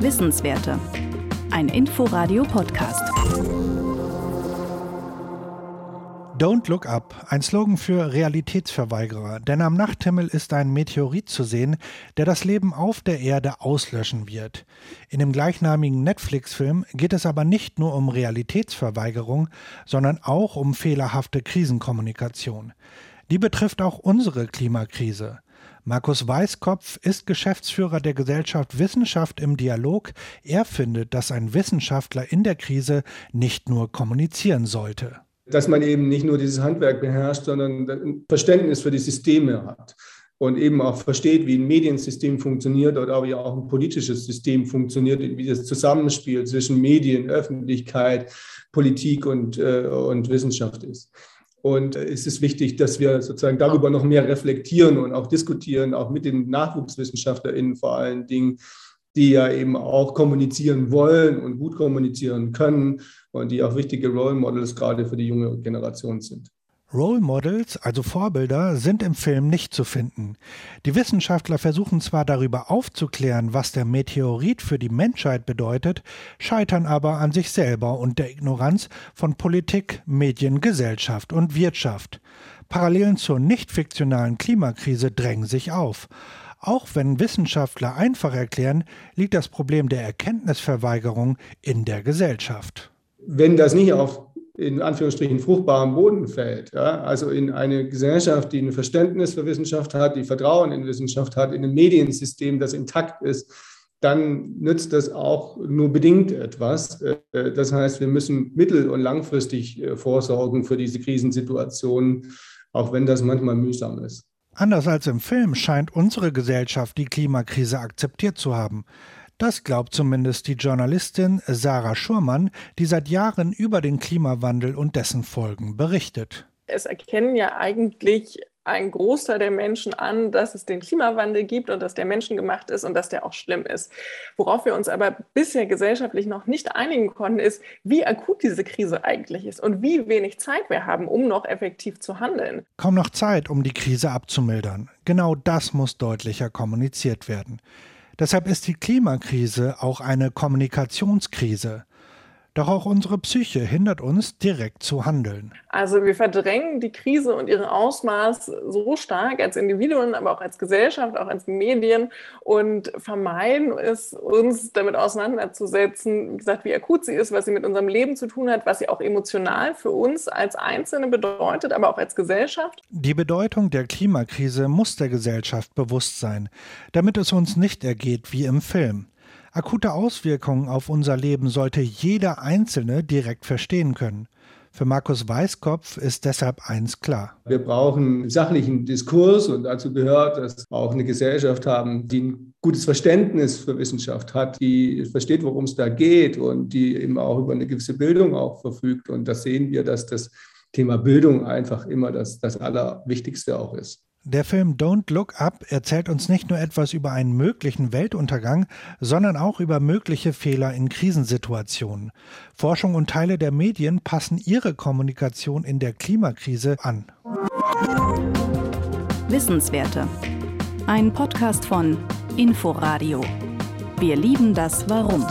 Wissenswerte. Ein Inforadio-Podcast. Don't Look Up, ein Slogan für Realitätsverweigerer, denn am Nachthimmel ist ein Meteorit zu sehen, der das Leben auf der Erde auslöschen wird. In dem gleichnamigen Netflix-Film geht es aber nicht nur um Realitätsverweigerung, sondern auch um fehlerhafte Krisenkommunikation. Die betrifft auch unsere Klimakrise. Markus Weißkopf ist Geschäftsführer der Gesellschaft Wissenschaft im Dialog. Er findet, dass ein Wissenschaftler in der Krise nicht nur kommunizieren sollte dass man eben nicht nur dieses Handwerk beherrscht, sondern ein Verständnis für die Systeme hat und eben auch versteht, wie ein Mediensystem funktioniert oder wie auch ein politisches System funktioniert, wie das Zusammenspiel zwischen Medien, Öffentlichkeit, Politik und, äh, und Wissenschaft ist. Und es ist wichtig, dass wir sozusagen darüber noch mehr reflektieren und auch diskutieren, auch mit den NachwuchswissenschaftlerInnen vor allen Dingen, die ja eben auch kommunizieren wollen und gut kommunizieren können und die auch wichtige Role Models gerade für die junge Generation sind. Role Models, also Vorbilder, sind im Film nicht zu finden. Die Wissenschaftler versuchen zwar darüber aufzuklären, was der Meteorit für die Menschheit bedeutet, scheitern aber an sich selber und der Ignoranz von Politik, Medien, Gesellschaft und Wirtschaft. Parallelen zur nicht fiktionalen Klimakrise drängen sich auf. Auch wenn Wissenschaftler einfach erklären, liegt das Problem der Erkenntnisverweigerung in der Gesellschaft. Wenn das nicht auf in Anführungsstrichen fruchtbaren Boden fällt, ja, also in eine Gesellschaft, die ein Verständnis für Wissenschaft hat, die Vertrauen in Wissenschaft hat, in ein Mediensystem, das intakt ist, dann nützt das auch nur bedingt etwas. Äh, das heißt, wir müssen mittel- und langfristig äh, vorsorgen für diese Krisensituationen, auch wenn das manchmal mühsam ist. Anders als im Film scheint unsere Gesellschaft die Klimakrise akzeptiert zu haben. Das glaubt zumindest die Journalistin Sarah Schurmann, die seit Jahren über den Klimawandel und dessen Folgen berichtet. Es erkennen ja eigentlich ein Großteil der Menschen an, dass es den Klimawandel gibt und dass der menschengemacht ist und dass der auch schlimm ist. Worauf wir uns aber bisher gesellschaftlich noch nicht einigen konnten, ist, wie akut diese Krise eigentlich ist und wie wenig Zeit wir haben, um noch effektiv zu handeln. Kaum noch Zeit, um die Krise abzumildern. Genau das muss deutlicher kommuniziert werden. Deshalb ist die Klimakrise auch eine Kommunikationskrise. Doch auch unsere Psyche hindert uns, direkt zu handeln. Also wir verdrängen die Krise und ihren Ausmaß so stark als Individuen, aber auch als Gesellschaft, auch als Medien und vermeiden es, uns damit auseinanderzusetzen, wie gesagt, wie akut sie ist, was sie mit unserem Leben zu tun hat, was sie auch emotional für uns als Einzelne bedeutet, aber auch als Gesellschaft. Die Bedeutung der Klimakrise muss der Gesellschaft bewusst sein, damit es uns nicht ergeht wie im Film. Akute Auswirkungen auf unser Leben sollte jeder Einzelne direkt verstehen können. Für Markus Weißkopf ist deshalb eins klar. Wir brauchen sachlichen Diskurs und dazu gehört, dass wir auch eine Gesellschaft haben, die ein gutes Verständnis für Wissenschaft hat, die versteht, worum es da geht und die eben auch über eine gewisse Bildung auch verfügt. Und das sehen wir, dass das Thema Bildung einfach immer das, das Allerwichtigste auch ist. Der Film Don't Look Up erzählt uns nicht nur etwas über einen möglichen Weltuntergang, sondern auch über mögliche Fehler in Krisensituationen. Forschung und Teile der Medien passen ihre Kommunikation in der Klimakrise an. Wissenswerte. Ein Podcast von Inforadio. Wir lieben das Warum.